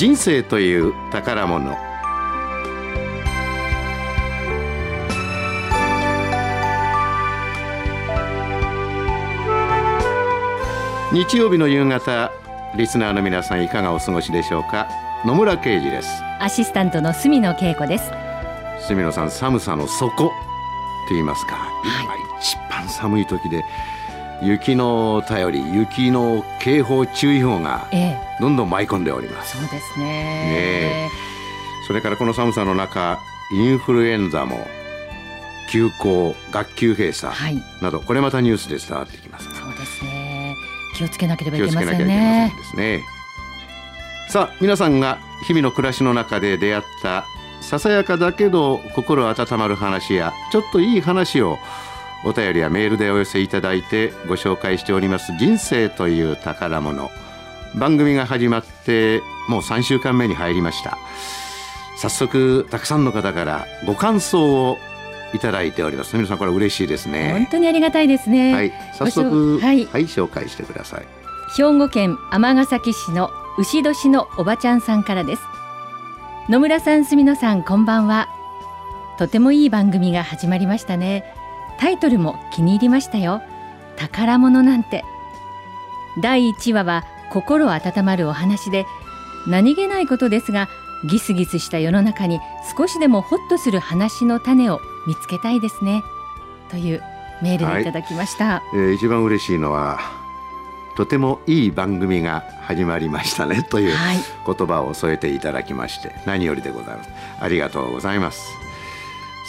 人生という宝物。日曜日の夕方リスナーの皆さんいかがお過ごしでしょうか？野村啓二です。アシスタントの住野恵子です。住野さん寒さの底と言いますか、はい。今一番寒い時で雪の便り雪の警報注意報がええ。どんどん舞い込んでおります。そうですね。ねそれからこの寒さの中インフルエンザも休校学級閉鎖はい。などこれまたニュースで伝わってきます。そうですね。気をつけなければい気をつけませんけなきゃいけませんねですね。さあ皆さんが日々の暮らしの中で出会ったささやかだけど心温まる話やちょっといい話をお便りやメールでお寄せいただいてご紹介しております人生という宝物。番組が始まってもう3週間目に入りました。早速たくさんの方からご感想をいただいております。皆さんこれ嬉しいです本ね当にありがたいですね、はい。早ご速紹はい。はい紹介してください。兵庫県尼崎市の牛年のおばちゃんさんからです。野村さん住野さんこんばんは。とてもいい番組が始まりましたねタイトルも気に入りましたよ。宝物なんて。第1話は心温まるお話で何気ないことですがギスギスした世の中に少しでもホッとする話の種を見つけたいですね。というメールでいただきました、えー一番嬉しいのはとてもいい番組が始まりましたね。というはい言葉を添えていただきまして何よりでございます。ありがとうございます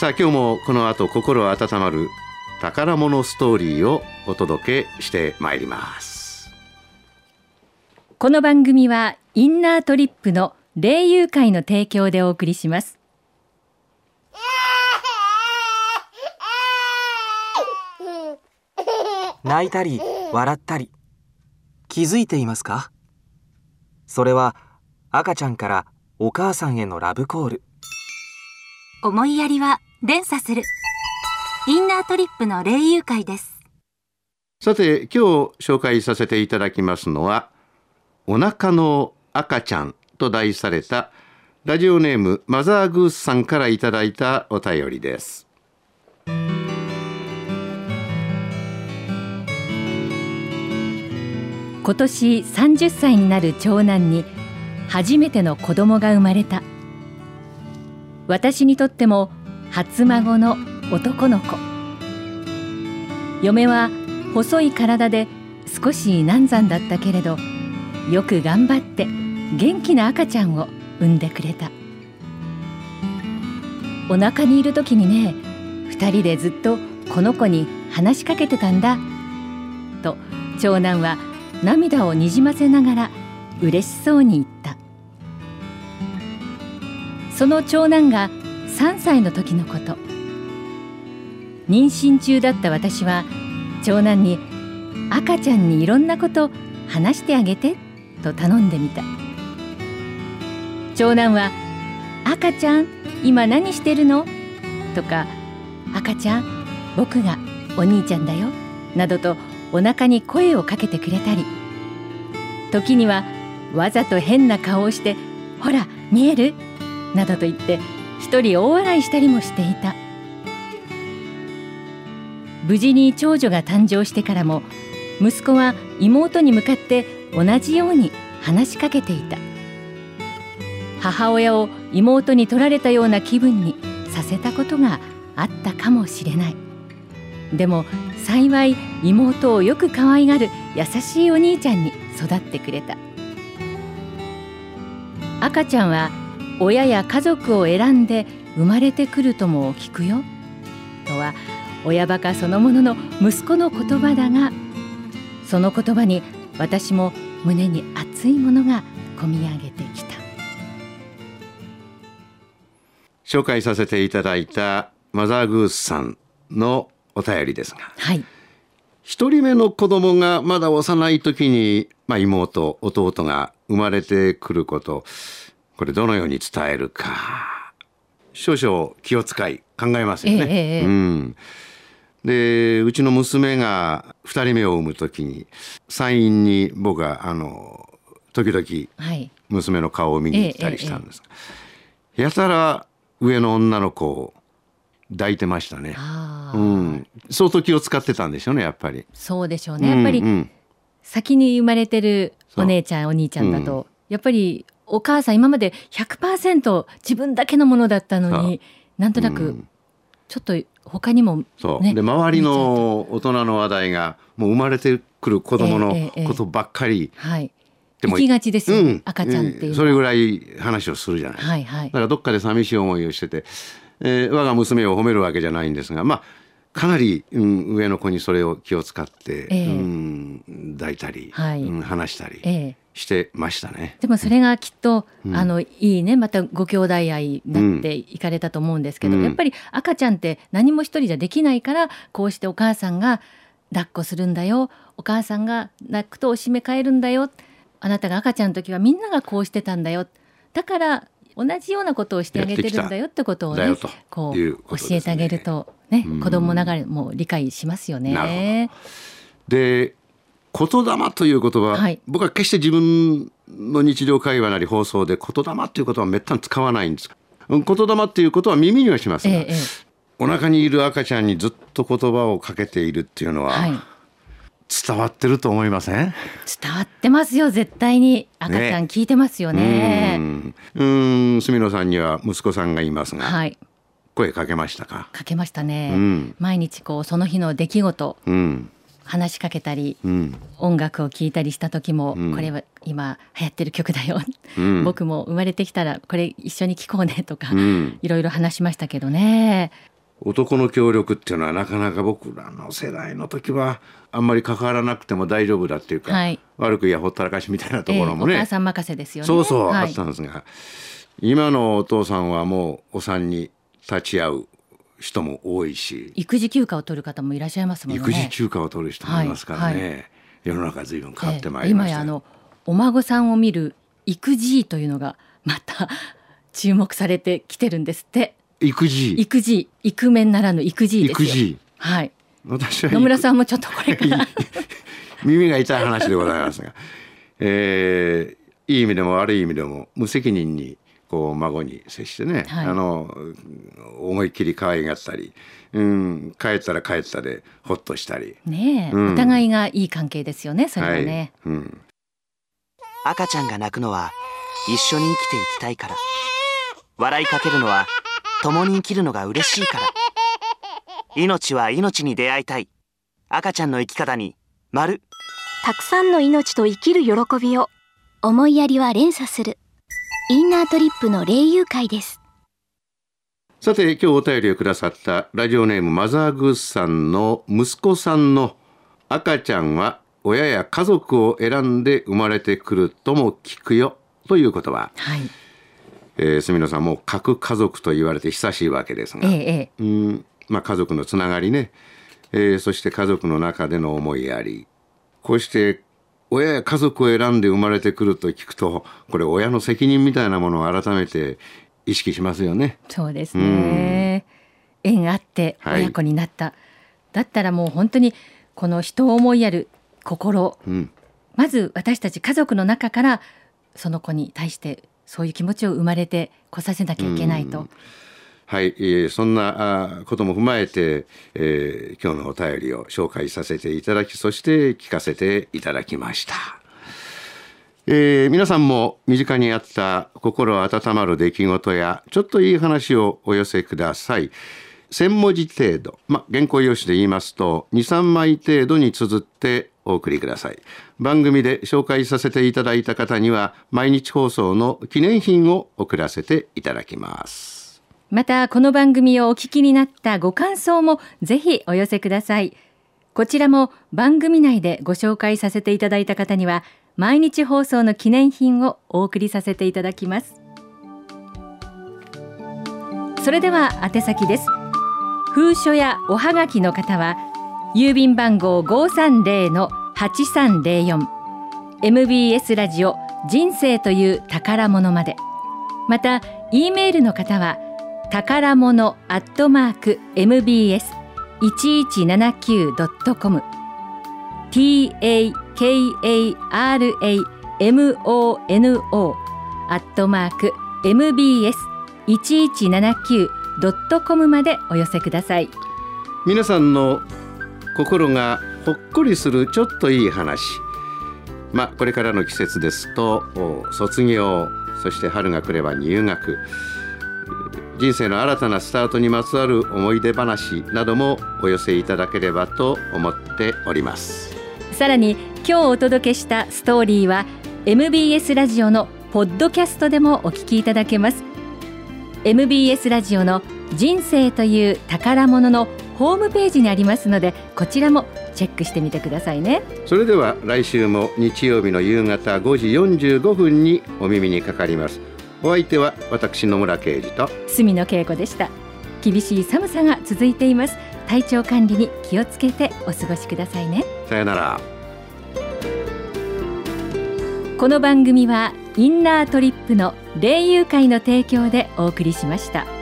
さあ今日もこの後心温まる宝物ストーリーをお届けしてまいります。この番組はインナートリップの霊友会の提供でお送りします。泣いたり笑ったり気づいていますか？それは赤ちゃんからお母さんへのラブコール。思いやりは連鎖する。インナートリップの霊友会です。さて今日紹介させていただきますのはお腹の赤ちゃんと題されたラジオネームマザーグースさんからいただいたお便りです今年30歳になる長男に初めての子供が生まれた私にとっても初孫の男の子。嫁は細い体で少し難産だったけれどよく頑張って元気な赤ちゃんを産んでくれた。お腹にいる時にね二人でずっとこの子に話しかけてたんだ。と長男は涙をにじませながら嬉しそうに言った。その長男が3歳の時のこと妊娠中だった私は長男に赤ちゃんにいろんなこと話してあげてと頼んでみた長男は「赤ちゃん今何してるの?」とか「赤ちゃん僕がお兄ちゃんだよ」などとお腹に声をかけてくれたり時にはわざと変な顔をして「ほら見える?」などと言って一人大笑いしたりもしていた。無事に長女が誕生してからも息子は妹に向かって同じように話しかけていた。母親を妹に取られたような気分にさせたことがあったかもしれない。でも幸い妹をよく可愛がる優しいお兄ちゃんに育ってくれた。赤ちゃんは親や家族を選んで生まれてくるとも聞くよ。とは親バカそのものの息子の言葉だがその言葉に私も胸に熱いものがこみ上げてきた。紹介させていただいたマザーグースさんのお便りですがはい。一人目の子供がまだ幼い時に、まあ、妹弟が生まれてくることこれどのように伝えるか。少々気を使い考えますよね。ええええうん、でうちの娘が2人目を産む時に産院に僕があの時々はい。娘の顔を見に行ったりしたんです、やたら上の女の子を抱いてましたね、うん、相当気を使ってたんでしょうねやっぱり。そうでしょうね。やっぱりうんうん。先に生まれてるお姉ちゃんお兄ちゃんだと、やっぱりお母さん今まで100%自分だけのものだったのになんとなくうん。ちょっと他にもそう、ねで周りの大人の話題がもう生まれてくる子供のええええ。ことばっかり、はい。でも行きがちですよ、うん。赤ちゃんっていうそれぐらい話をするじゃない、はいはい。だからどっかで寂しい思いをしてて、えー我が娘を褒めるわけじゃないんですがまあかなり、うん、上の子にそれを気を使って、ええ。うん、抱いたり、はい。うん、話したりええ。してましたね。でもそれがきっと、うん。あのいいね。またご兄弟愛になっていかれたと思うんですけど、うん。やっぱり赤ちゃんって何も一人じゃできないからこうしてお母さんが抱っこするんだよ。お母さんが泣くとおしめ替えるんだよ。あなたが赤ちゃんの時はみんながこうしてたんだよ。だから同じようなことをしてあげてるんだよってことをねこいう教えてあげるとねうん。子供ながらも理解しますよなるね。で言霊という言葉、はい。僕は決して自分の日常会話なり放送で言霊という言葉はめったに使わないんです。うん言霊っていうことは耳にはしますが、ええええ。お腹にいる赤ちゃんにずっと言葉をかけているっていうのは、はい伝わってると思いません？伝わってますよ絶対に。赤ちゃん聞いてますよね。うん。うん住野さんには息子さんがいますが、はい。声かけましたか？かけましたね、うん。毎日こうその日の出来事うん。話しかけたりうん。音楽を聴いたりした時も、うん。これは今流行ってる曲だよ、うん。僕も生まれてきたらこれ一緒に聴こうねとか、うん。いろいろ話しましたけどね男の協力っていうのはなかなか僕らの世代の時はあんまり関わらなくても大丈夫だっていうか、はい。悪くやほったらかしみたいなところもね、ええお母さん任せですよね。そうそう、はいあったんですが今のお父さんはもうお産に立ち会う人も多いし育児休暇を取る方もいらっしゃいますもんね。育児休暇を取る人もいますからね、はい。は世の中随分変わってまええいりました。よ、今やあのお孫さんを見る育児というのがまた注目されてきてるんですって育児。育児イクメンならぬ育児ですよ。育児。はい。私は野村さんもちょっとこれから。耳が痛い話でございますが、えーいい意味でも悪い意味でも無責任にこう孫に接してね、はい。あの思いっきり可愛がったり、うん、帰ったら帰ったでほっとしたり。ねえ、うん。お互いがいい関係ですよねそれははい。ね、うん、赤ちゃんが泣くのは一緒に生きていきたいから。笑いかけるのは共に生きるのが嬉しいから。命は命に出会いたい。赤ちゃんの生き方に丸。たくさんの命と生きる喜びを思いやりは連鎖する。インナートリップの霊友会です。さて今日お便りをくださったラジオネームマザーグースさんの息子さんの赤ちゃんは親や家族を選んで生まれてくるとも聞くよ。という言葉、はいえー、住野さんも核家族と言われて久しいわけですが、ええええ。うん。まあ、家族のつながりね、えーそして家族の中での思いやり。こうして親や家族を選んで生まれてくると聞くとこれ親の責任みたいなものを改めて意識しますよね。そうですね、縁あってはい。親子になった、だったらもう本当にこの人を思いやる心。うん。まず私たち家族の中からその子に対してそういう気持ちを生まれてこさせなきゃいけないと、はい、えーそんなあことも踏まえて、えー今日のお便りを紹介させていただきそして聞かせていただきました、えー皆さんも身近にあった心温まる出来事やちょっといい話をお寄せください。1000文字程度、ま、原稿用紙で言いますと23枚程度に綴ってお送りください。番組で紹介させていただいた方には毎日放送の記念品を送らせていただきます。またこの番組をお聞きになったご感想もぜひお寄せください。こちらも番組内でご紹介させていただいた方には毎日放送の記念品をお送りさせていただきます。それでは宛先です。封書やおはがきの方は郵便番号8304 MBS ラジオ人生という宝物まで。また E メールの方は宝物アットマーク MBS 1179.com t a k a r a m o n o アットマーク mbs1179.com までお寄せください。皆さんの心がほっこりするちょっといい話。まあこれからの季節ですと卒業そして春が来れば入学人生の新たなスタートにまつわる思い出話などもお寄せいただければと思っております。さらに今日お届けしたストーリーは MBS ラジオのポッドキャストでもお聞きいただけます。MBS ラジオの人生という宝物のホームページにありますのでこちらもチェックしてみてくださいね。それでは来週も日曜日の夕方5時45分にお耳にかかります。お相手は私野村啓二と。住野恵子でした。厳しい寒さが続いています。体調管理に気をつけてお過ごしくださいね。さよなら。この番組はインナートリップの霊友会の提供でお送りしました。